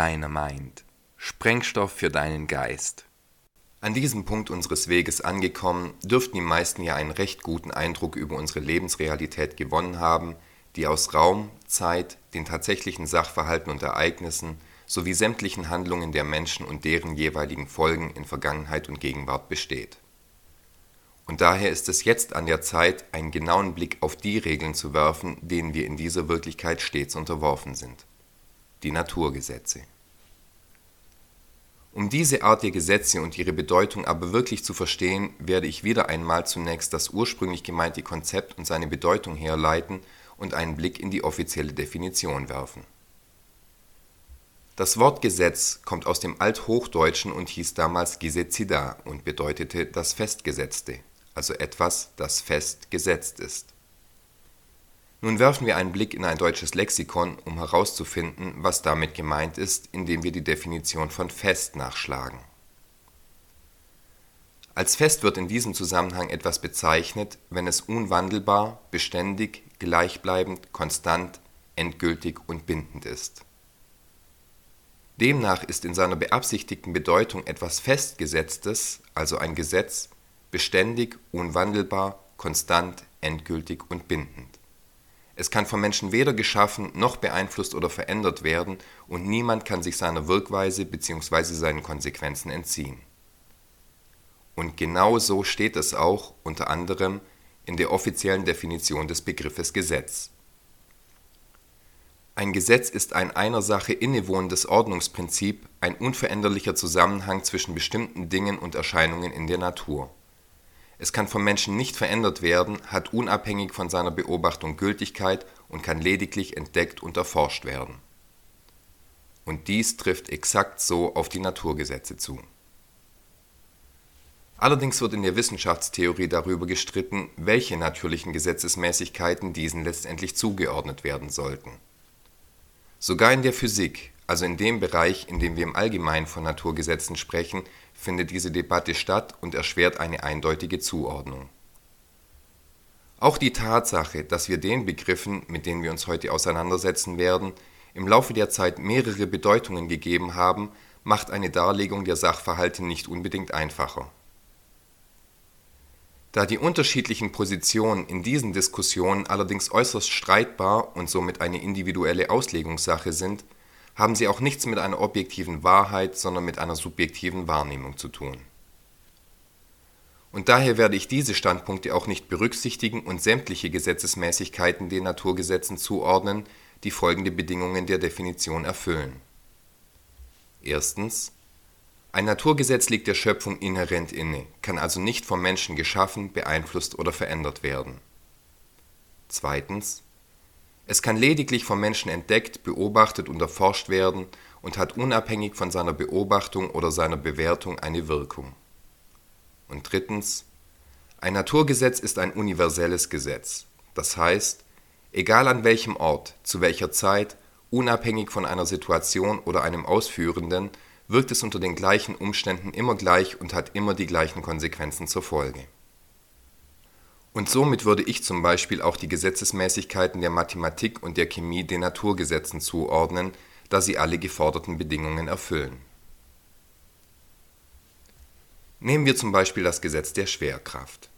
Dynamite. Sprengstoff für deinen Geist. An diesem Punkt unseres Weges angekommen, dürften die meisten ja einen recht guten Eindruck über unsere Lebensrealität gewonnen haben, die aus Raum, Zeit, den tatsächlichen Sachverhalten und Ereignissen sowie sämtlichen Handlungen der Menschen und deren jeweiligen Folgen in Vergangenheit und Gegenwart besteht. Und daher ist es jetzt an der Zeit, einen genauen Blick auf die Regeln zu werfen, denen wir in dieser Wirklichkeit stets unterworfen sind die Naturgesetze. Um diese Art der Gesetze und ihre Bedeutung aber wirklich zu verstehen, werde ich wieder einmal zunächst das ursprünglich gemeinte Konzept und seine Bedeutung herleiten und einen Blick in die offizielle Definition werfen. Das Wort Gesetz kommt aus dem Althochdeutschen und hieß damals Gesetzida und bedeutete das Festgesetzte, also etwas, das fest gesetzt ist nun werfen wir einen Blick in ein deutsches Lexikon, um herauszufinden, was damit gemeint ist, indem wir die Definition von fest nachschlagen. Als fest wird in diesem Zusammenhang etwas bezeichnet, wenn es unwandelbar, beständig, gleichbleibend, konstant, endgültig und bindend ist. Demnach ist in seiner beabsichtigten Bedeutung etwas Festgesetztes, also ein Gesetz, beständig, unwandelbar, konstant, endgültig und bindend es kann vom Menschen weder geschaffen noch beeinflusst oder verändert werden und niemand kann sich seiner Wirkweise bzw. seinen Konsequenzen entziehen. Und genau so steht es auch unter anderem in der offiziellen Definition des Begriffes Gesetz. Ein Gesetz ist ein einer Sache innewohnendes Ordnungsprinzip, ein unveränderlicher Zusammenhang zwischen bestimmten Dingen und Erscheinungen in der Natur es kann vom Menschen nicht verändert werden, hat unabhängig von seiner Beobachtung Gültigkeit und kann lediglich entdeckt und erforscht werden. Und dies trifft exakt so auf die Naturgesetze zu. Allerdings wird in der Wissenschaftstheorie darüber gestritten, welche natürlichen Gesetzesmäßigkeiten diesen letztendlich zugeordnet werden sollten. Sogar in der Physik, also in dem Bereich, in dem wir im Allgemeinen von Naturgesetzen sprechen, findet diese Debatte statt und erschwert eine eindeutige Zuordnung. Auch die Tatsache, dass wir den Begriffen, mit denen wir uns heute auseinandersetzen werden, im Laufe der Zeit mehrere Bedeutungen gegeben haben, macht eine Darlegung der Sachverhalte nicht unbedingt einfacher. Da die unterschiedlichen Positionen in diesen Diskussionen allerdings äußerst streitbar und somit eine individuelle Auslegungssache sind haben sie auch nichts mit einer objektiven Wahrheit, sondern mit einer subjektiven Wahrnehmung zu tun. Und daher werde ich diese Standpunkte auch nicht berücksichtigen und sämtliche Gesetzesmäßigkeiten den Naturgesetzen zuordnen, die folgende Bedingungen der Definition erfüllen. Erstens. Ein Naturgesetz liegt der Schöpfung inhärent inne, kann also nicht vom Menschen geschaffen, beeinflusst oder verändert werden. Zweitens. Es kann lediglich vom Menschen entdeckt, beobachtet und erforscht werden und hat unabhängig von seiner Beobachtung oder seiner Bewertung eine Wirkung. Und drittens. Ein Naturgesetz ist ein universelles Gesetz, das heißt, egal an welchem Ort, zu welcher Zeit, unabhängig von einer Situation oder einem Ausführenden, wirkt es unter den gleichen Umständen immer gleich und hat immer die gleichen Konsequenzen zur Folge und somit würde ich zum Beispiel auch die Gesetzesmäßigkeiten der Mathematik und der Chemie den Naturgesetzen zuordnen, da sie alle geforderten Bedingungen erfüllen. Nehmen wir zum Beispiel das Gesetz der Schwerkraft.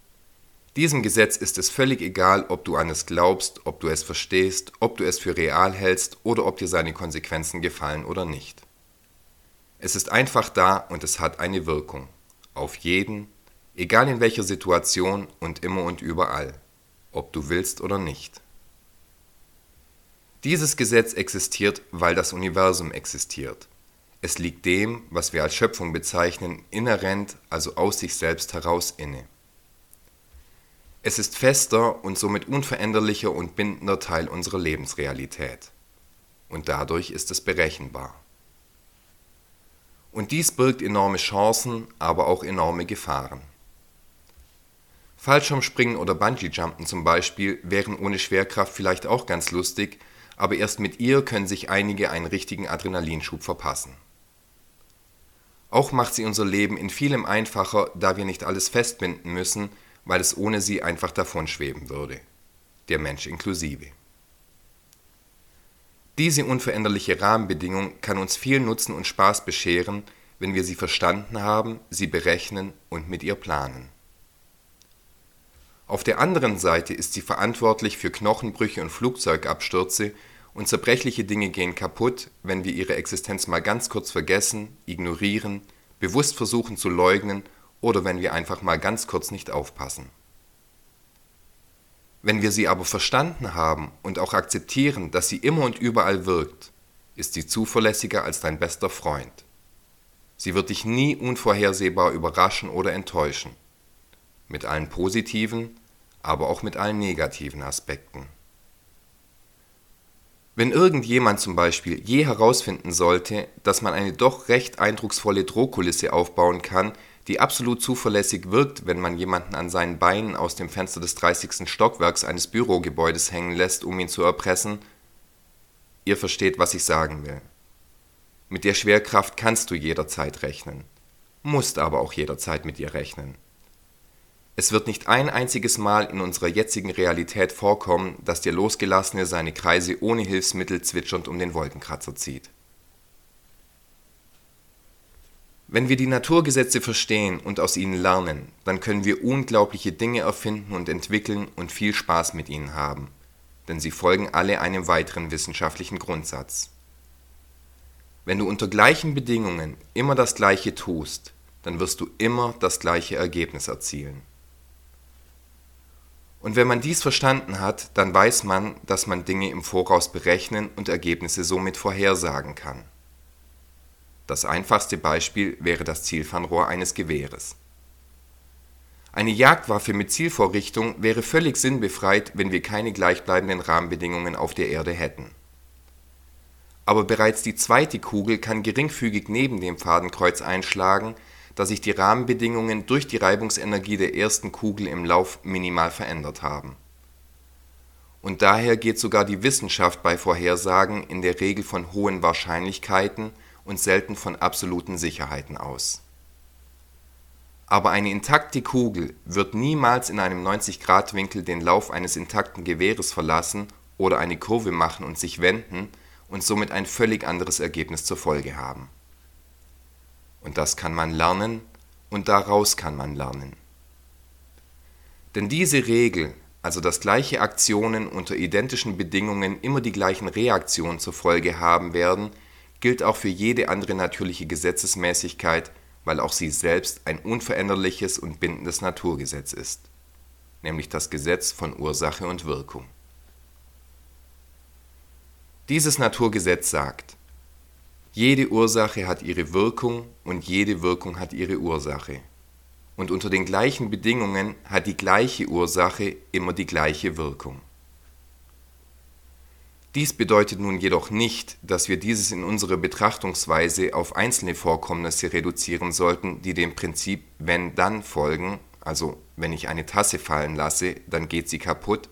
Diesem Gesetz ist es völlig egal, ob du an es glaubst, ob du es verstehst, ob du es für real hältst oder ob dir seine Konsequenzen gefallen oder nicht. Es ist einfach da und es hat eine Wirkung. Auf jeden, Egal in welcher Situation und immer und überall, ob du willst oder nicht. Dieses Gesetz existiert, weil das Universum existiert. Es liegt dem, was wir als Schöpfung bezeichnen, inhärent, also aus sich selbst heraus inne. Es ist fester und somit unveränderlicher und bindender Teil unserer Lebensrealität. Und dadurch ist es berechenbar. Und dies birgt enorme Chancen, aber auch enorme Gefahren. Fallschirmspringen oder Bungee-Jumpen zum Beispiel wären ohne Schwerkraft vielleicht auch ganz lustig, aber erst mit ihr können sich einige einen richtigen Adrenalinschub verpassen. Auch macht sie unser Leben in vielem einfacher, da wir nicht alles festbinden müssen, weil es ohne sie einfach davonschweben würde. Der Mensch inklusive. Diese unveränderliche Rahmenbedingung kann uns viel Nutzen und Spaß bescheren, wenn wir sie verstanden haben, sie berechnen und mit ihr planen. Auf der anderen Seite ist sie verantwortlich für Knochenbrüche und Flugzeugabstürze und zerbrechliche Dinge gehen kaputt, wenn wir ihre Existenz mal ganz kurz vergessen, ignorieren, bewusst versuchen zu leugnen oder wenn wir einfach mal ganz kurz nicht aufpassen. Wenn wir sie aber verstanden haben und auch akzeptieren, dass sie immer und überall wirkt, ist sie zuverlässiger als dein bester Freund. Sie wird dich nie unvorhersehbar überraschen oder enttäuschen, mit allen positiven, aber auch mit allen negativen Aspekten. Wenn irgendjemand zum Beispiel je herausfinden sollte, dass man eine doch recht eindrucksvolle Drohkulisse aufbauen kann, die absolut zuverlässig wirkt, wenn man jemanden an seinen Beinen aus dem Fenster des 30. Stockwerks eines Bürogebäudes hängen lässt, um ihn zu erpressen, ihr versteht, was ich sagen will. Mit der Schwerkraft kannst du jederzeit rechnen, musst aber auch jederzeit mit ihr rechnen. Es wird nicht ein einziges Mal in unserer jetzigen Realität vorkommen, dass der Losgelassene seine Kreise ohne Hilfsmittel zwitschernd um den Wolkenkratzer zieht. Wenn wir die Naturgesetze verstehen und aus ihnen lernen, dann können wir unglaubliche Dinge erfinden und entwickeln und viel Spaß mit ihnen haben, denn sie folgen alle einem weiteren wissenschaftlichen Grundsatz. Wenn du unter gleichen Bedingungen immer das Gleiche tust, dann wirst du immer das gleiche Ergebnis erzielen. Und wenn man dies verstanden hat, dann weiß man, dass man Dinge im Voraus berechnen und Ergebnisse somit vorhersagen kann. Das einfachste Beispiel wäre das Zielfernrohr eines Gewehres. Eine Jagdwaffe mit Zielvorrichtung wäre völlig sinnbefreit, wenn wir keine gleichbleibenden Rahmenbedingungen auf der Erde hätten. Aber bereits die zweite Kugel kann geringfügig neben dem Fadenkreuz einschlagen da sich die Rahmenbedingungen durch die Reibungsenergie der ersten Kugel im Lauf minimal verändert haben. Und daher geht sogar die Wissenschaft bei Vorhersagen in der Regel von hohen Wahrscheinlichkeiten und selten von absoluten Sicherheiten aus. Aber eine intakte Kugel wird niemals in einem 90-Grad-Winkel den Lauf eines intakten Gewehres verlassen oder eine Kurve machen und sich wenden und somit ein völlig anderes Ergebnis zur Folge haben und das kann man lernen und daraus kann man lernen. Denn diese Regel, also dass gleiche Aktionen unter identischen Bedingungen immer die gleichen Reaktionen zur Folge haben werden, gilt auch für jede andere natürliche Gesetzesmäßigkeit, weil auch sie selbst ein unveränderliches und bindendes Naturgesetz ist, nämlich das Gesetz von Ursache und Wirkung. Dieses Naturgesetz sagt, jede Ursache hat ihre Wirkung und jede Wirkung hat ihre Ursache. Und unter den gleichen Bedingungen hat die gleiche Ursache immer die gleiche Wirkung. Dies bedeutet nun jedoch nicht, dass wir dieses in unserer Betrachtungsweise auf einzelne Vorkommnisse reduzieren sollten, die dem Prinzip wenn dann folgen, also wenn ich eine Tasse fallen lasse, dann geht sie kaputt,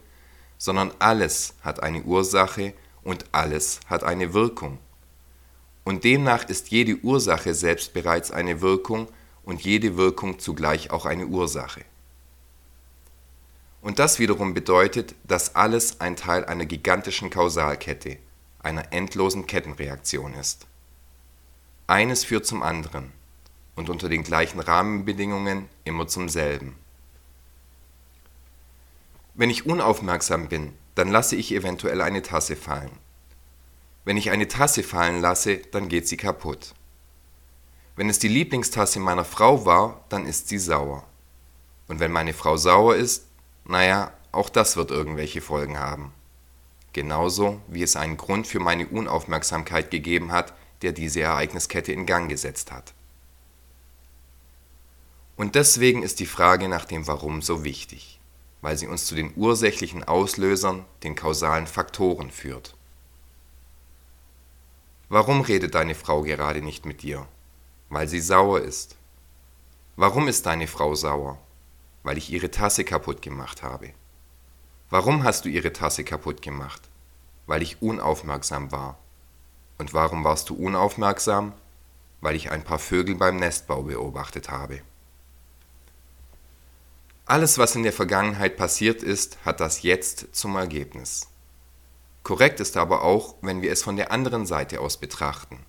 sondern alles hat eine Ursache und alles hat eine Wirkung und demnach ist jede Ursache selbst bereits eine Wirkung und jede Wirkung zugleich auch eine Ursache. Und das wiederum bedeutet, dass alles ein Teil einer gigantischen Kausalkette, einer endlosen Kettenreaktion ist. Eines führt zum anderen und unter den gleichen Rahmenbedingungen immer zum selben. Wenn ich unaufmerksam bin, dann lasse ich eventuell eine Tasse fallen wenn ich eine Tasse fallen lasse, dann geht sie kaputt. Wenn es die Lieblingstasse meiner Frau war, dann ist sie sauer. Und wenn meine Frau sauer ist, naja, auch das wird irgendwelche Folgen haben. Genauso wie es einen Grund für meine Unaufmerksamkeit gegeben hat, der diese Ereigniskette in Gang gesetzt hat. Und deswegen ist die Frage nach dem Warum so wichtig, weil sie uns zu den ursächlichen Auslösern, den kausalen Faktoren führt. Warum redet deine Frau gerade nicht mit dir? Weil sie sauer ist. Warum ist deine Frau sauer? Weil ich ihre Tasse kaputt gemacht habe. Warum hast du ihre Tasse kaputt gemacht? Weil ich unaufmerksam war. Und warum warst du unaufmerksam? Weil ich ein paar Vögel beim Nestbau beobachtet habe. Alles, was in der Vergangenheit passiert ist, hat das Jetzt zum Ergebnis. Korrekt ist aber auch, wenn wir es von der anderen Seite aus betrachten.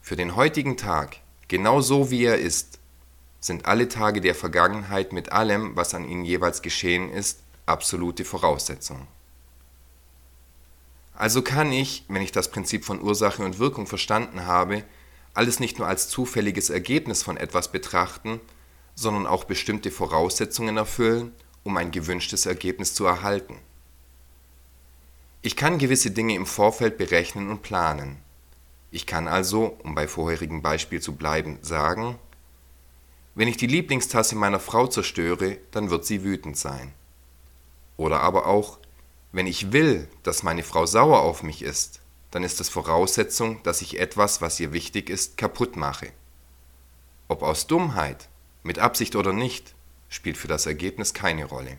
Für den heutigen Tag, genau so wie er ist, sind alle Tage der Vergangenheit mit allem, was an ihnen jeweils geschehen ist, absolute Voraussetzungen. Also kann ich, wenn ich das Prinzip von Ursache und Wirkung verstanden habe, alles nicht nur als zufälliges Ergebnis von etwas betrachten, sondern auch bestimmte Voraussetzungen erfüllen, um ein gewünschtes Ergebnis zu erhalten. Ich kann gewisse Dinge im Vorfeld berechnen und planen. Ich kann also, um bei vorherigem Beispiel zu bleiben, sagen, wenn ich die Lieblingstasse meiner Frau zerstöre, dann wird sie wütend sein. Oder aber auch, wenn ich will, dass meine Frau sauer auf mich ist, dann ist es Voraussetzung, dass ich etwas, was ihr wichtig ist, kaputt mache. Ob aus Dummheit, mit Absicht oder nicht, spielt für das Ergebnis keine Rolle.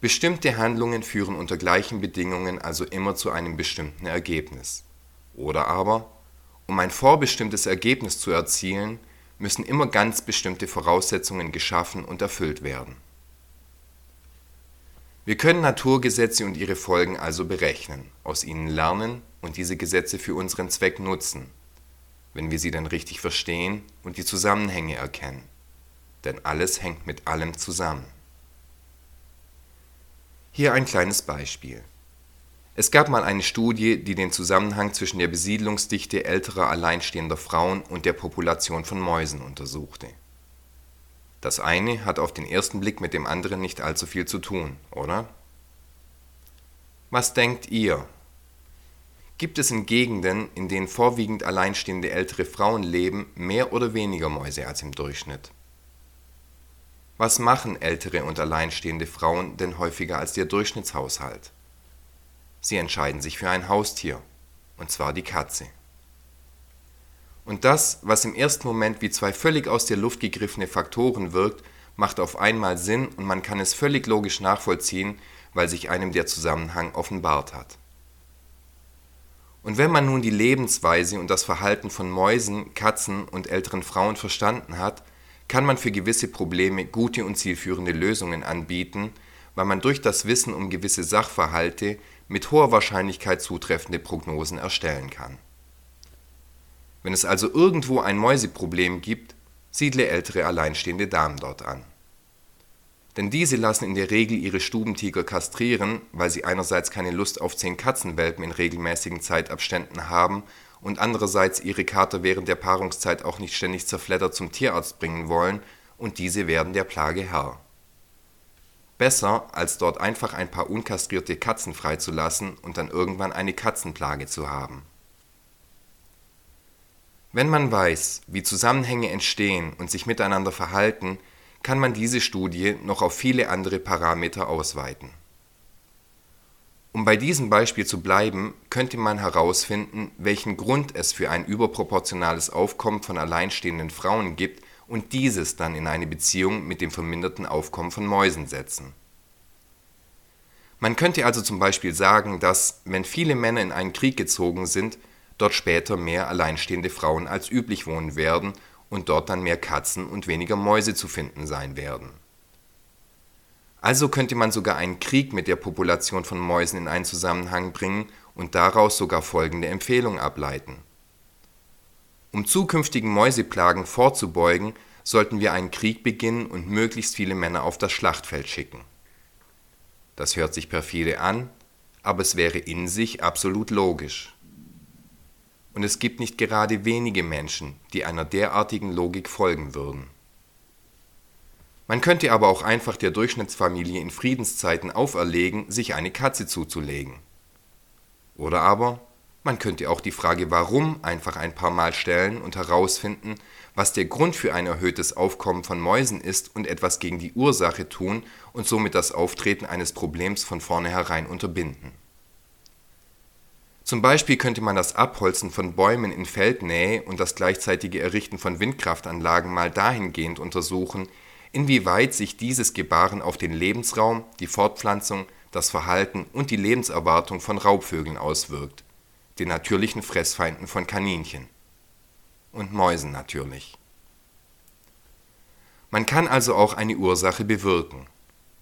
Bestimmte Handlungen führen unter gleichen Bedingungen also immer zu einem bestimmten Ergebnis. Oder aber, um ein vorbestimmtes Ergebnis zu erzielen, müssen immer ganz bestimmte Voraussetzungen geschaffen und erfüllt werden wir können Naturgesetze und ihre Folgen also berechnen, aus ihnen lernen und diese Gesetze für unseren Zweck nutzen, wenn wir sie dann richtig verstehen und die Zusammenhänge erkennen. Denn alles hängt mit allem zusammen. Hier ein kleines Beispiel. Es gab mal eine Studie, die den Zusammenhang zwischen der Besiedlungsdichte älterer alleinstehender Frauen und der Population von Mäusen untersuchte das eine hat auf den ersten Blick mit dem anderen nicht allzu viel zu tun, oder? Was denkt ihr? Gibt es in Gegenden, in denen vorwiegend alleinstehende ältere Frauen leben, mehr oder weniger Mäuse als im Durchschnitt? Was machen ältere und alleinstehende Frauen denn häufiger als der Durchschnittshaushalt? Sie entscheiden sich für ein Haustier, und zwar die Katze. Und das, was im ersten Moment wie zwei völlig aus der Luft gegriffene Faktoren wirkt, macht auf einmal Sinn und man kann es völlig logisch nachvollziehen, weil sich einem der Zusammenhang offenbart hat. Und wenn man nun die Lebensweise und das Verhalten von Mäusen, Katzen und älteren Frauen verstanden hat, kann man für gewisse Probleme gute und zielführende Lösungen anbieten, weil man durch das Wissen um gewisse Sachverhalte mit hoher Wahrscheinlichkeit zutreffende Prognosen erstellen kann wenn es also irgendwo ein Mäuseproblem gibt, siedle ältere alleinstehende Damen dort an. Denn diese lassen in der Regel ihre Stubentiger kastrieren, weil sie einerseits keine Lust auf zehn Katzenwelpen in regelmäßigen Zeitabständen haben und andererseits ihre Kater während der Paarungszeit auch nicht ständig zerfleddert zum Tierarzt bringen wollen und diese werden der Plage Herr. Besser, als dort einfach ein paar unkastrierte Katzen freizulassen und dann irgendwann eine Katzenplage zu haben wenn man weiß, wie Zusammenhänge entstehen und sich miteinander verhalten, kann man diese Studie noch auf viele andere Parameter ausweiten. Um bei diesem Beispiel zu bleiben, könnte man herausfinden, welchen Grund es für ein überproportionales Aufkommen von alleinstehenden Frauen gibt und dieses dann in eine Beziehung mit dem verminderten Aufkommen von Mäusen setzen. Man könnte also zum Beispiel sagen, dass, wenn viele Männer in einen Krieg gezogen sind, dort später mehr alleinstehende Frauen als üblich wohnen werden und dort dann mehr Katzen und weniger Mäuse zu finden sein werden. Also könnte man sogar einen Krieg mit der Population von Mäusen in einen Zusammenhang bringen und daraus sogar folgende Empfehlung ableiten. Um zukünftigen Mäuseplagen vorzubeugen, sollten wir einen Krieg beginnen und möglichst viele Männer auf das Schlachtfeld schicken. Das hört sich perfide an, aber es wäre in sich absolut logisch und es gibt nicht gerade wenige Menschen, die einer derartigen Logik folgen würden. Man könnte aber auch einfach der Durchschnittsfamilie in Friedenszeiten auferlegen, sich eine Katze zuzulegen. Oder aber man könnte auch die Frage warum einfach ein paar Mal stellen und herausfinden, was der Grund für ein erhöhtes Aufkommen von Mäusen ist und etwas gegen die Ursache tun und somit das Auftreten eines Problems von vornherein unterbinden zum Beispiel könnte man das Abholzen von Bäumen in Feldnähe und das gleichzeitige Errichten von Windkraftanlagen mal dahingehend untersuchen, inwieweit sich dieses Gebaren auf den Lebensraum, die Fortpflanzung, das Verhalten und die Lebenserwartung von Raubvögeln auswirkt, den natürlichen Fressfeinden von Kaninchen. Und Mäusen natürlich. Man kann also auch eine Ursache bewirken,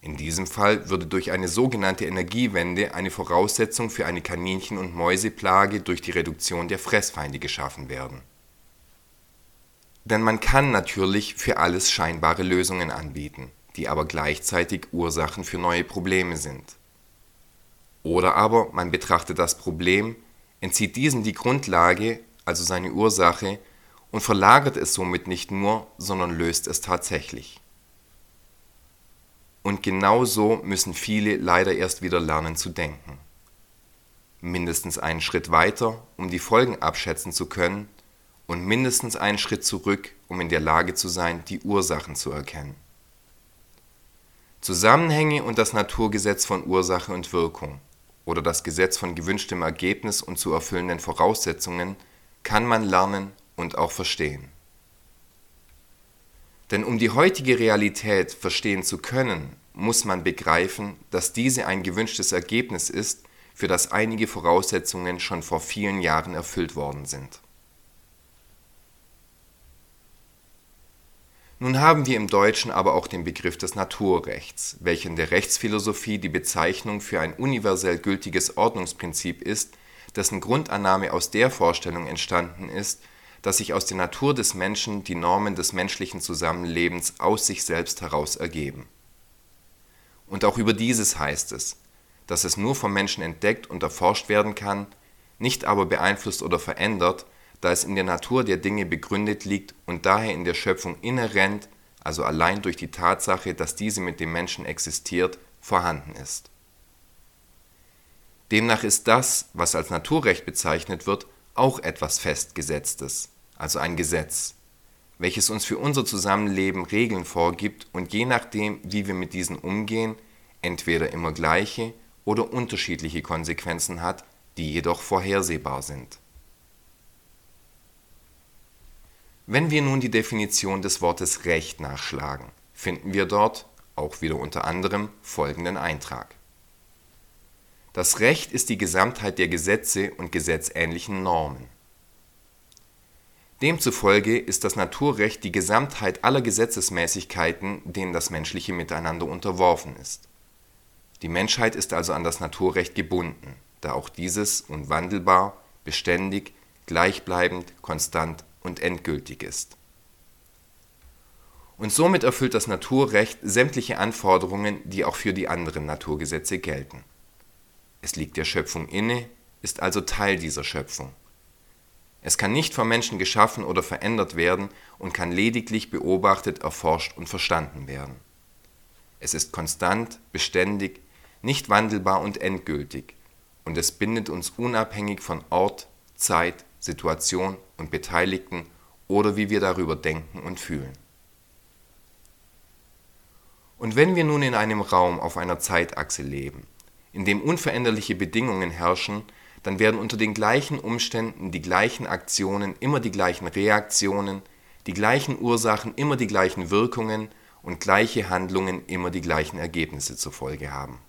In diesem Fall würde durch eine sogenannte Energiewende eine Voraussetzung für eine Kaninchen und Mäuseplage durch die Reduktion der Fressfeinde geschaffen werden. Denn man kann natürlich für alles scheinbare Lösungen anbieten, die aber gleichzeitig Ursachen für neue Probleme sind. Oder aber man betrachtet das Problem, entzieht diesem die Grundlage, also seine Ursache, und verlagert es somit nicht nur, sondern löst es tatsächlich. Und genau so müssen viele leider erst wieder lernen zu denken. Mindestens einen Schritt weiter, um die Folgen abschätzen zu können, und mindestens einen Schritt zurück, um in der Lage zu sein, die Ursachen zu erkennen. Zusammenhänge und das Naturgesetz von Ursache und Wirkung oder das Gesetz von gewünschtem Ergebnis und zu erfüllenden Voraussetzungen kann man lernen und auch verstehen. Denn um die heutige Realität verstehen zu können, muss man begreifen, dass diese ein gewünschtes Ergebnis ist, für das einige Voraussetzungen schon vor vielen Jahren erfüllt worden sind. Nun haben wir im Deutschen aber auch den Begriff des Naturrechts, welcher in der Rechtsphilosophie die Bezeichnung für ein universell gültiges Ordnungsprinzip ist, dessen Grundannahme aus der Vorstellung entstanden ist, dass sich aus der Natur des Menschen die Normen des menschlichen Zusammenlebens aus sich selbst heraus ergeben. Und auch über dieses heißt es, dass es nur vom Menschen entdeckt und erforscht werden kann, nicht aber beeinflusst oder verändert, da es in der Natur der Dinge begründet liegt und daher in der Schöpfung inhärent, also allein durch die Tatsache, dass diese mit dem Menschen existiert, vorhanden ist. Demnach ist das, was als Naturrecht bezeichnet wird, auch etwas Festgesetztes, also ein Gesetz, welches uns für unser Zusammenleben Regeln vorgibt und je nachdem, wie wir mit diesen umgehen, entweder immer gleiche oder unterschiedliche Konsequenzen hat, die jedoch vorhersehbar sind. Wenn wir nun die Definition des Wortes Recht nachschlagen, finden wir dort, auch wieder unter anderem, folgenden Eintrag. Das Recht ist die Gesamtheit der Gesetze und gesetzähnlichen Normen. Demzufolge ist das Naturrecht die Gesamtheit aller Gesetzesmäßigkeiten, denen das menschliche Miteinander unterworfen ist. Die Menschheit ist also an das Naturrecht gebunden, da auch dieses unwandelbar, beständig, gleichbleibend, konstant und endgültig ist. Und somit erfüllt das Naturrecht sämtliche Anforderungen, die auch für die anderen Naturgesetze gelten. Es liegt der Schöpfung inne, ist also Teil dieser Schöpfung. Es kann nicht vom Menschen geschaffen oder verändert werden und kann lediglich beobachtet, erforscht und verstanden werden. Es ist konstant, beständig, nicht wandelbar und endgültig, und es bindet uns unabhängig von Ort, Zeit, Situation und Beteiligten oder wie wir darüber denken und fühlen. Und wenn wir nun in einem Raum auf einer Zeitachse leben, in dem unveränderliche Bedingungen herrschen, dann werden unter den gleichen Umständen die gleichen Aktionen immer die gleichen Reaktionen, die gleichen Ursachen immer die gleichen Wirkungen und gleiche Handlungen immer die gleichen Ergebnisse zur Folge haben.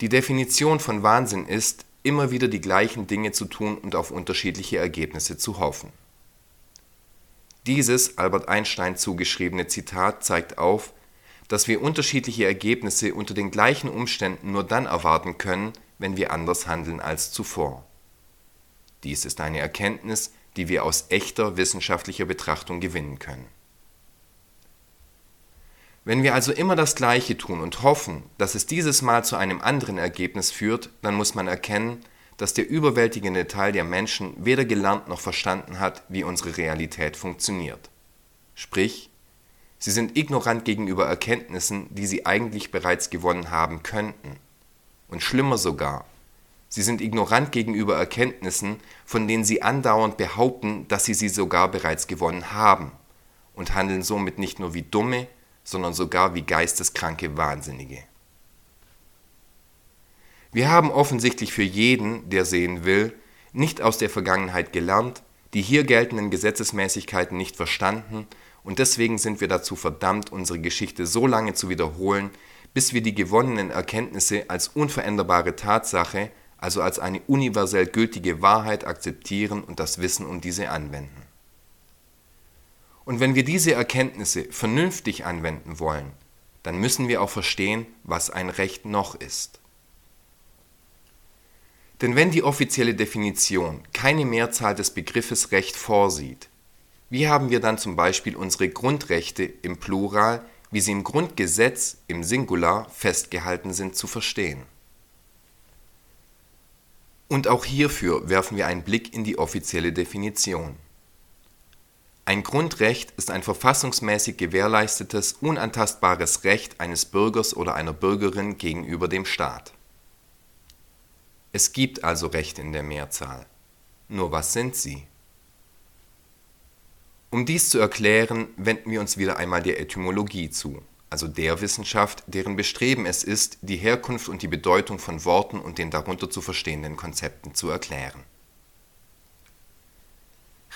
Die Definition von Wahnsinn ist, immer wieder die gleichen Dinge zu tun und auf unterschiedliche Ergebnisse zu hoffen. Dieses Albert Einstein zugeschriebene Zitat zeigt auf, dass wir unterschiedliche Ergebnisse unter den gleichen Umständen nur dann erwarten können, wenn wir anders handeln als zuvor. Dies ist eine Erkenntnis, die wir aus echter wissenschaftlicher Betrachtung gewinnen können wenn wir also immer das Gleiche tun und hoffen, dass es dieses Mal zu einem anderen Ergebnis führt, dann muss man erkennen, dass der überwältigende Teil der Menschen weder gelernt noch verstanden hat, wie unsere Realität funktioniert. Sprich, sie sind ignorant gegenüber Erkenntnissen, die sie eigentlich bereits gewonnen haben könnten. Und schlimmer sogar, sie sind ignorant gegenüber Erkenntnissen, von denen sie andauernd behaupten, dass sie sie sogar bereits gewonnen haben und handeln somit nicht nur wie dumme, sondern sogar wie geisteskranke Wahnsinnige. Wir haben offensichtlich für jeden, der sehen will, nicht aus der Vergangenheit gelernt, die hier geltenden Gesetzesmäßigkeiten nicht verstanden und deswegen sind wir dazu verdammt, unsere Geschichte so lange zu wiederholen, bis wir die gewonnenen Erkenntnisse als unveränderbare Tatsache, also als eine universell gültige Wahrheit akzeptieren und das Wissen um diese anwenden. Und wenn wir diese Erkenntnisse vernünftig anwenden wollen, dann müssen wir auch verstehen, was ein Recht noch ist. Denn wenn die offizielle Definition keine Mehrzahl des Begriffes Recht vorsieht, wie haben wir dann zum Beispiel unsere Grundrechte im Plural, wie sie im Grundgesetz im Singular festgehalten sind, zu verstehen? Und auch hierfür werfen wir einen Blick in die offizielle Definition. Ein Grundrecht ist ein verfassungsmäßig gewährleistetes, unantastbares Recht eines Bürgers oder einer Bürgerin gegenüber dem Staat. Es gibt also Rechte in der Mehrzahl. Nur was sind sie? Um dies zu erklären, wenden wir uns wieder einmal der Etymologie zu, also der Wissenschaft, deren Bestreben es ist, die Herkunft und die Bedeutung von Worten und den darunter zu verstehenden Konzepten zu erklären.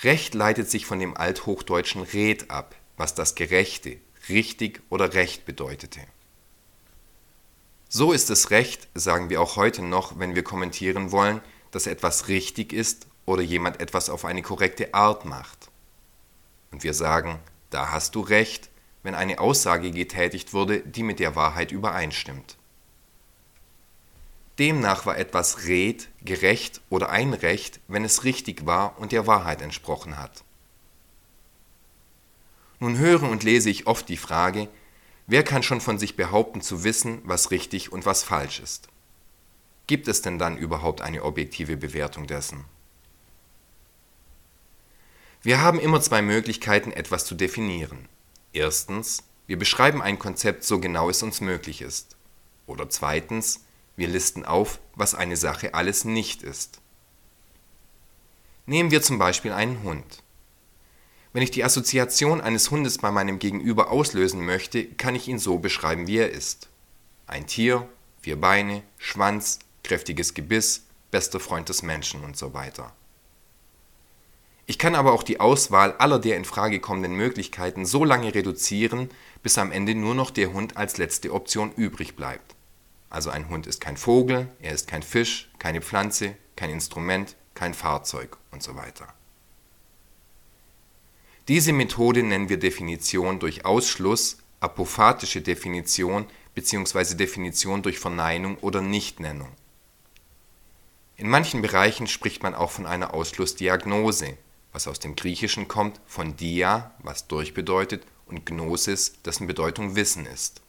Recht leitet sich von dem althochdeutschen red ab, was das Gerechte, richtig oder recht bedeutete. So ist es Recht, sagen wir auch heute noch, wenn wir kommentieren wollen, dass etwas richtig ist oder jemand etwas auf eine korrekte Art macht. Und wir sagen, da hast du recht, wenn eine Aussage getätigt wurde, die mit der Wahrheit übereinstimmt. Demnach war etwas red, gerecht oder ein Recht, wenn es richtig war und der Wahrheit entsprochen hat. Nun höre und lese ich oft die Frage, wer kann schon von sich behaupten zu wissen, was richtig und was falsch ist? Gibt es denn dann überhaupt eine objektive Bewertung dessen? Wir haben immer zwei Möglichkeiten, etwas zu definieren. Erstens, wir beschreiben ein Konzept so genau es uns möglich ist. Oder zweitens, wir listen auf, was eine Sache alles nicht ist. Nehmen wir zum Beispiel einen Hund. Wenn ich die Assoziation eines Hundes bei meinem Gegenüber auslösen möchte, kann ich ihn so beschreiben, wie er ist. Ein Tier, vier Beine, Schwanz, kräftiges Gebiss, bester Freund des Menschen und so weiter. Ich kann aber auch die Auswahl aller der in Frage kommenden Möglichkeiten so lange reduzieren, bis am Ende nur noch der Hund als letzte Option übrig bleibt. Also ein Hund ist kein Vogel, er ist kein Fisch, keine Pflanze, kein Instrument, kein Fahrzeug und so weiter. Diese Methode nennen wir Definition durch Ausschluss, apophatische Definition bzw. Definition durch Verneinung oder Nichtnennung. In manchen Bereichen spricht man auch von einer Ausschlussdiagnose, was aus dem Griechischen kommt, von dia, was durch bedeutet, und gnosis, dessen Bedeutung Wissen ist.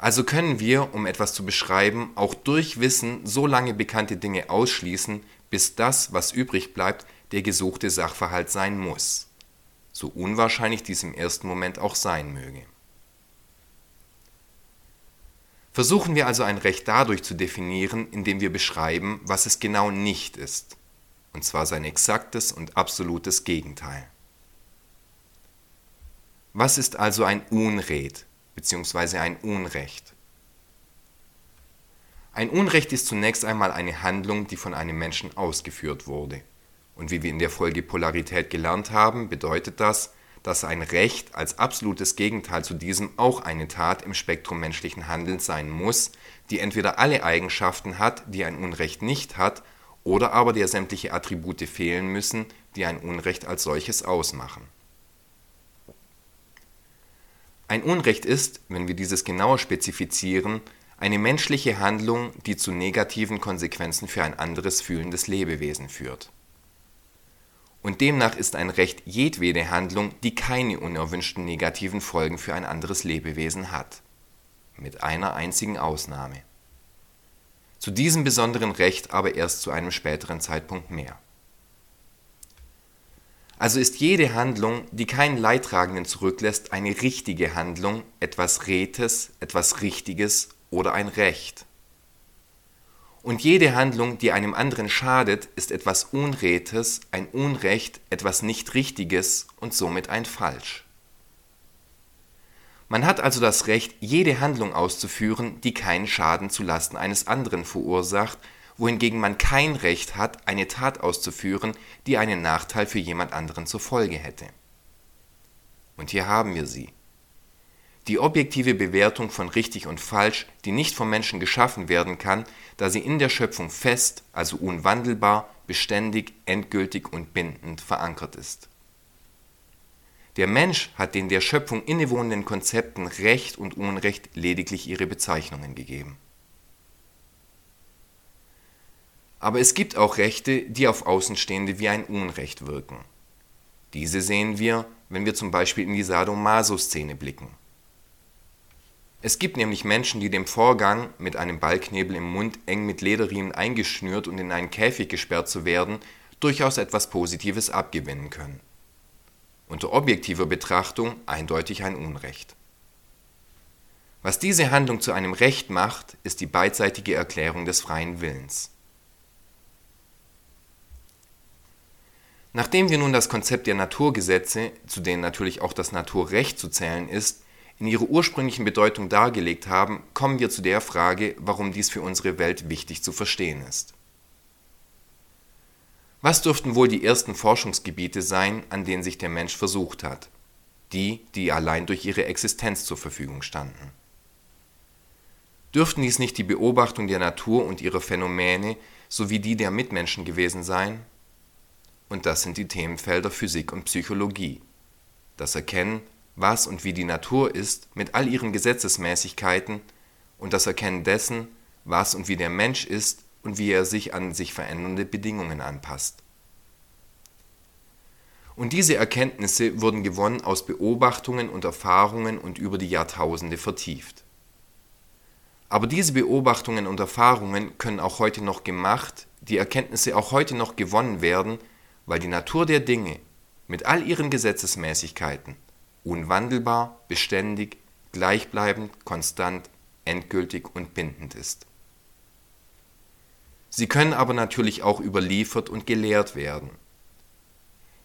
Also können wir, um etwas zu beschreiben, auch durch Wissen so lange bekannte Dinge ausschließen, bis das, was übrig bleibt, der gesuchte Sachverhalt sein muss, so unwahrscheinlich dies im ersten Moment auch sein möge. Versuchen wir also ein Recht dadurch zu definieren, indem wir beschreiben, was es genau nicht ist und zwar sein exaktes und absolutes Gegenteil. Was ist also ein Unred bzw. ein Unrecht? Ein Unrecht ist zunächst einmal eine Handlung, die von einem Menschen ausgeführt wurde. Und wie wir in der Folge Polarität gelernt haben, bedeutet das, dass ein Recht als absolutes Gegenteil zu diesem auch eine Tat im Spektrum menschlichen Handelns sein muss, die entweder alle Eigenschaften hat, die ein Unrecht nicht hat, oder aber der sämtliche Attribute fehlen müssen, die ein Unrecht als solches ausmachen. Ein Unrecht ist, wenn wir dieses genauer spezifizieren, eine menschliche Handlung, die zu negativen Konsequenzen für ein anderes fühlendes Lebewesen führt. Und demnach ist ein Recht jedwede Handlung, die keine unerwünschten negativen Folgen für ein anderes Lebewesen hat. Mit einer einzigen Ausnahme zu diesem besonderen Recht aber erst zu einem späteren Zeitpunkt mehr. Also ist jede Handlung, die keinen Leidtragenden zurücklässt, eine richtige Handlung, etwas Retes, etwas Richtiges oder ein Recht. Und jede Handlung, die einem anderen schadet, ist etwas Unretes, ein Unrecht, etwas nicht Richtiges und somit ein Falsch. Man hat also das Recht, jede Handlung auszuführen, die keinen Schaden zu Lasten eines anderen verursacht, wohingegen man kein Recht hat, eine Tat auszuführen, die einen Nachteil für jemand anderen zur Folge hätte. Und hier haben wir sie. Die objektive Bewertung von richtig und falsch, die nicht vom Menschen geschaffen werden kann, da sie in der Schöpfung fest, also unwandelbar, beständig, endgültig und bindend verankert ist. Der Mensch hat den der Schöpfung innewohnenden Konzepten Recht und Unrecht lediglich ihre Bezeichnungen gegeben. Aber es gibt auch Rechte, die auf Außenstehende wie ein Unrecht wirken. Diese sehen wir, wenn wir zum Beispiel in die Sadomaso-Szene blicken. Es gibt nämlich Menschen, die dem Vorgang, mit einem Ballknebel im Mund eng mit Lederriemen eingeschnürt und in einen Käfig gesperrt zu werden, durchaus etwas Positives abgewinnen können. Unter objektiver Betrachtung eindeutig ein Unrecht. Was diese Handlung zu einem Recht macht, ist die beidseitige Erklärung des freien Willens. Nachdem wir nun das Konzept der Naturgesetze, zu denen natürlich auch das Naturrecht zu zählen ist, in ihrer ursprünglichen Bedeutung dargelegt haben, kommen wir zu der Frage, warum dies für unsere Welt wichtig zu verstehen ist. Was dürften wohl die ersten Forschungsgebiete sein, an denen sich der Mensch versucht hat? Die, die allein durch ihre Existenz zur Verfügung standen. Dürften dies nicht die Beobachtung der Natur und ihrer Phänomene sowie die der Mitmenschen gewesen sein? Und das sind die Themenfelder Physik und Psychologie. Das Erkennen, was und wie die Natur ist, mit all ihren Gesetzesmäßigkeiten, und das Erkennen dessen, was und wie der Mensch ist und wie er sich an sich verändernde Bedingungen anpasst. Und diese Erkenntnisse wurden gewonnen aus Beobachtungen und Erfahrungen und über die Jahrtausende vertieft. Aber diese Beobachtungen und Erfahrungen können auch heute noch gemacht, die Erkenntnisse auch heute noch gewonnen werden, weil die Natur der Dinge mit all ihren Gesetzesmäßigkeiten unwandelbar, beständig, gleichbleibend, konstant, endgültig und bindend ist. Sie können aber natürlich auch überliefert und gelehrt werden.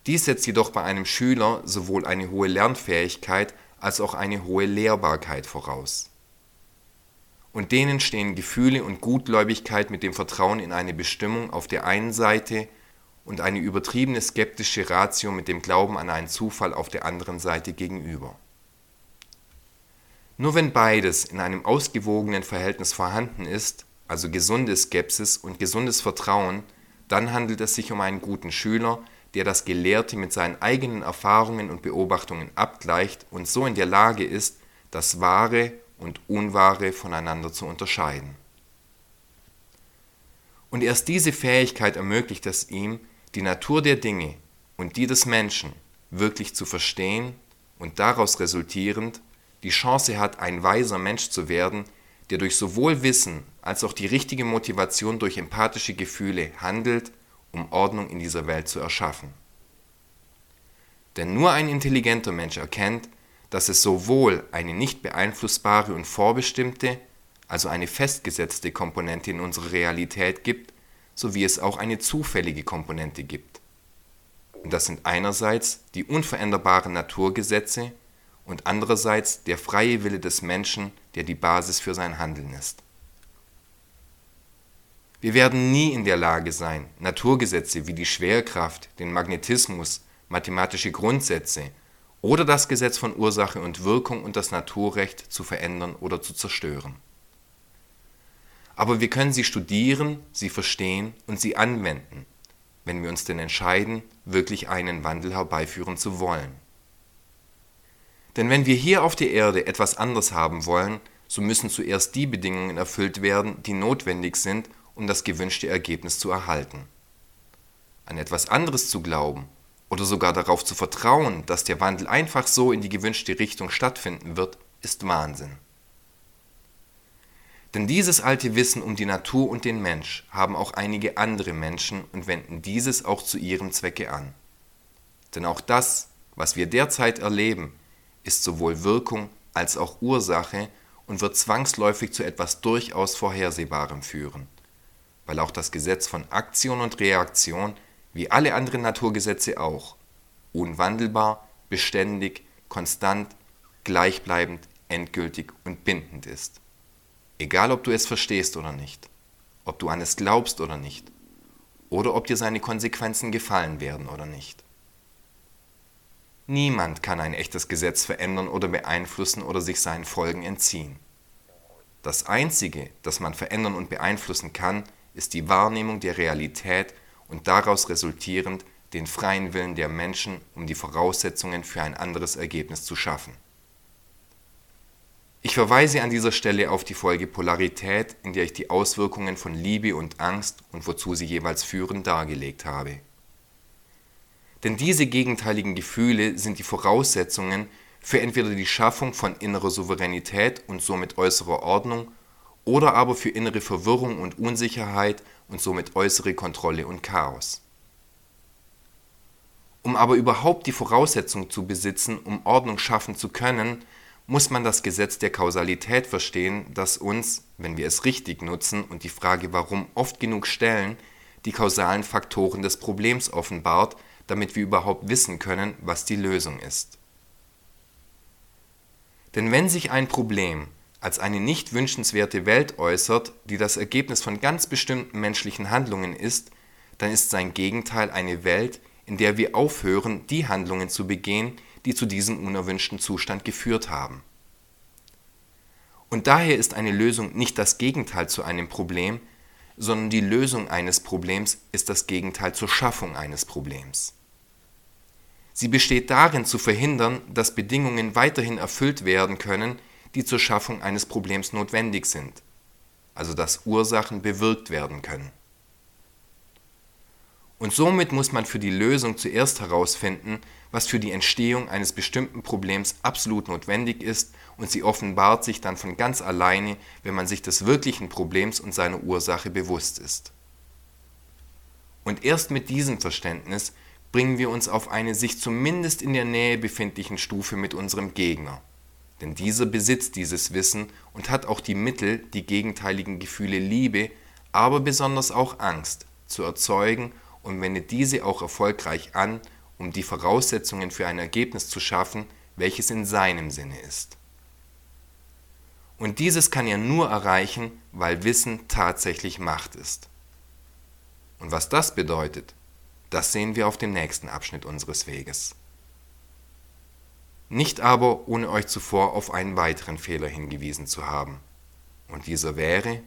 Dies setzt jedoch bei einem Schüler sowohl eine hohe Lernfähigkeit als auch eine hohe Lehrbarkeit voraus. Und denen stehen Gefühle und Gutgläubigkeit mit dem Vertrauen in eine Bestimmung auf der einen Seite und eine übertriebene skeptische Ratio mit dem Glauben an einen Zufall auf der anderen Seite gegenüber. Nur wenn beides in einem ausgewogenen Verhältnis vorhanden ist, also gesunde Skepsis und gesundes Vertrauen, dann handelt es sich um einen guten Schüler, der das Gelehrte mit seinen eigenen Erfahrungen und Beobachtungen abgleicht und so in der Lage ist, das Wahre und Unwahre voneinander zu unterscheiden. Und erst diese Fähigkeit ermöglicht es ihm, die Natur der Dinge und die des Menschen wirklich zu verstehen und daraus resultierend die Chance hat, ein weiser Mensch zu werden, der durch sowohl Wissen als auch die richtige Motivation durch empathische Gefühle handelt, um Ordnung in dieser Welt zu erschaffen. Denn nur ein intelligenter Mensch erkennt, dass es sowohl eine nicht beeinflussbare und vorbestimmte, also eine festgesetzte Komponente in unserer Realität gibt, sowie es auch eine zufällige Komponente gibt. Und das sind einerseits die unveränderbaren Naturgesetze und andererseits der freie Wille des Menschen, der die Basis für sein Handeln ist. Wir werden nie in der Lage sein, Naturgesetze wie die Schwerkraft, den Magnetismus, mathematische Grundsätze oder das Gesetz von Ursache und Wirkung und das Naturrecht zu verändern oder zu zerstören. Aber wir können sie studieren, sie verstehen und sie anwenden, wenn wir uns denn entscheiden, wirklich einen Wandel herbeiführen zu wollen. Denn wenn wir hier auf der Erde etwas anderes haben wollen, so müssen zuerst die Bedingungen erfüllt werden, die notwendig sind, um das gewünschte Ergebnis zu erhalten. An etwas anderes zu glauben oder sogar darauf zu vertrauen, dass der Wandel einfach so in die gewünschte Richtung stattfinden wird, ist Wahnsinn. Denn dieses alte Wissen um die Natur und den Mensch haben auch einige andere Menschen und wenden dieses auch zu ihrem Zwecke an. Denn auch das, was wir derzeit erleben, ist sowohl Wirkung als auch Ursache und wird zwangsläufig zu etwas durchaus Vorhersehbarem führen, weil auch das Gesetz von Aktion und Reaktion, wie alle anderen Naturgesetze auch, unwandelbar, beständig, konstant, gleichbleibend, endgültig und bindend ist. Egal ob du es verstehst oder nicht, ob du an es glaubst oder nicht, oder ob dir seine Konsequenzen gefallen werden oder nicht. Niemand kann ein echtes Gesetz verändern oder beeinflussen oder sich seinen Folgen entziehen. Das Einzige, das man verändern und beeinflussen kann, ist die Wahrnehmung der Realität und daraus resultierend den freien Willen der Menschen, um die Voraussetzungen für ein anderes Ergebnis zu schaffen. Ich verweise an dieser Stelle auf die Folge Polarität, in der ich die Auswirkungen von Liebe und Angst und wozu sie jeweils führen dargelegt habe. Denn diese gegenteiligen Gefühle sind die Voraussetzungen für entweder die Schaffung von innerer Souveränität und somit äußerer Ordnung oder aber für innere Verwirrung und Unsicherheit und somit äußere Kontrolle und Chaos. Um aber überhaupt die Voraussetzung zu besitzen, um Ordnung schaffen zu können, muss man das Gesetz der Kausalität verstehen, das uns, wenn wir es richtig nutzen und die Frage warum oft genug stellen, die kausalen Faktoren des Problems offenbart, damit wir überhaupt wissen können, was die Lösung ist. Denn wenn sich ein Problem als eine nicht wünschenswerte Welt äußert, die das Ergebnis von ganz bestimmten menschlichen Handlungen ist, dann ist sein Gegenteil eine Welt, in der wir aufhören, die Handlungen zu begehen, die zu diesem unerwünschten Zustand geführt haben. Und daher ist eine Lösung nicht das Gegenteil zu einem Problem, sondern die Lösung eines Problems ist das Gegenteil zur Schaffung eines Problems. Sie besteht darin zu verhindern, dass Bedingungen weiterhin erfüllt werden können, die zur Schaffung eines Problems notwendig sind, also dass Ursachen bewirkt werden können. Und somit muss man für die Lösung zuerst herausfinden, was für die Entstehung eines bestimmten Problems absolut notwendig ist, und sie offenbart sich dann von ganz alleine, wenn man sich des wirklichen Problems und seiner Ursache bewusst ist. Und erst mit diesem Verständnis bringen wir uns auf eine sich zumindest in der Nähe befindlichen Stufe mit unserem Gegner. Denn dieser besitzt dieses Wissen und hat auch die Mittel, die gegenteiligen Gefühle Liebe, aber besonders auch Angst zu erzeugen und wendet diese auch erfolgreich an, um die Voraussetzungen für ein Ergebnis zu schaffen, welches in seinem Sinne ist. Und dieses kann er nur erreichen, weil Wissen tatsächlich Macht ist. Und was das bedeutet, das sehen wir auf dem nächsten Abschnitt unseres Weges. Nicht aber, ohne euch zuvor auf einen weiteren Fehler hingewiesen zu haben. Und dieser wäre,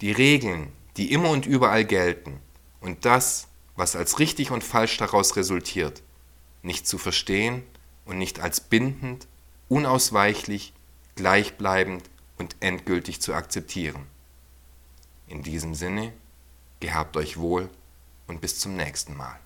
die Regeln, die immer und überall gelten, und das, was als richtig und falsch daraus resultiert, nicht zu verstehen und nicht als bindend, unausweichlich, gleichbleibend und endgültig zu akzeptieren. In diesem Sinne, gehabt euch wohl und bis zum nächsten Mal.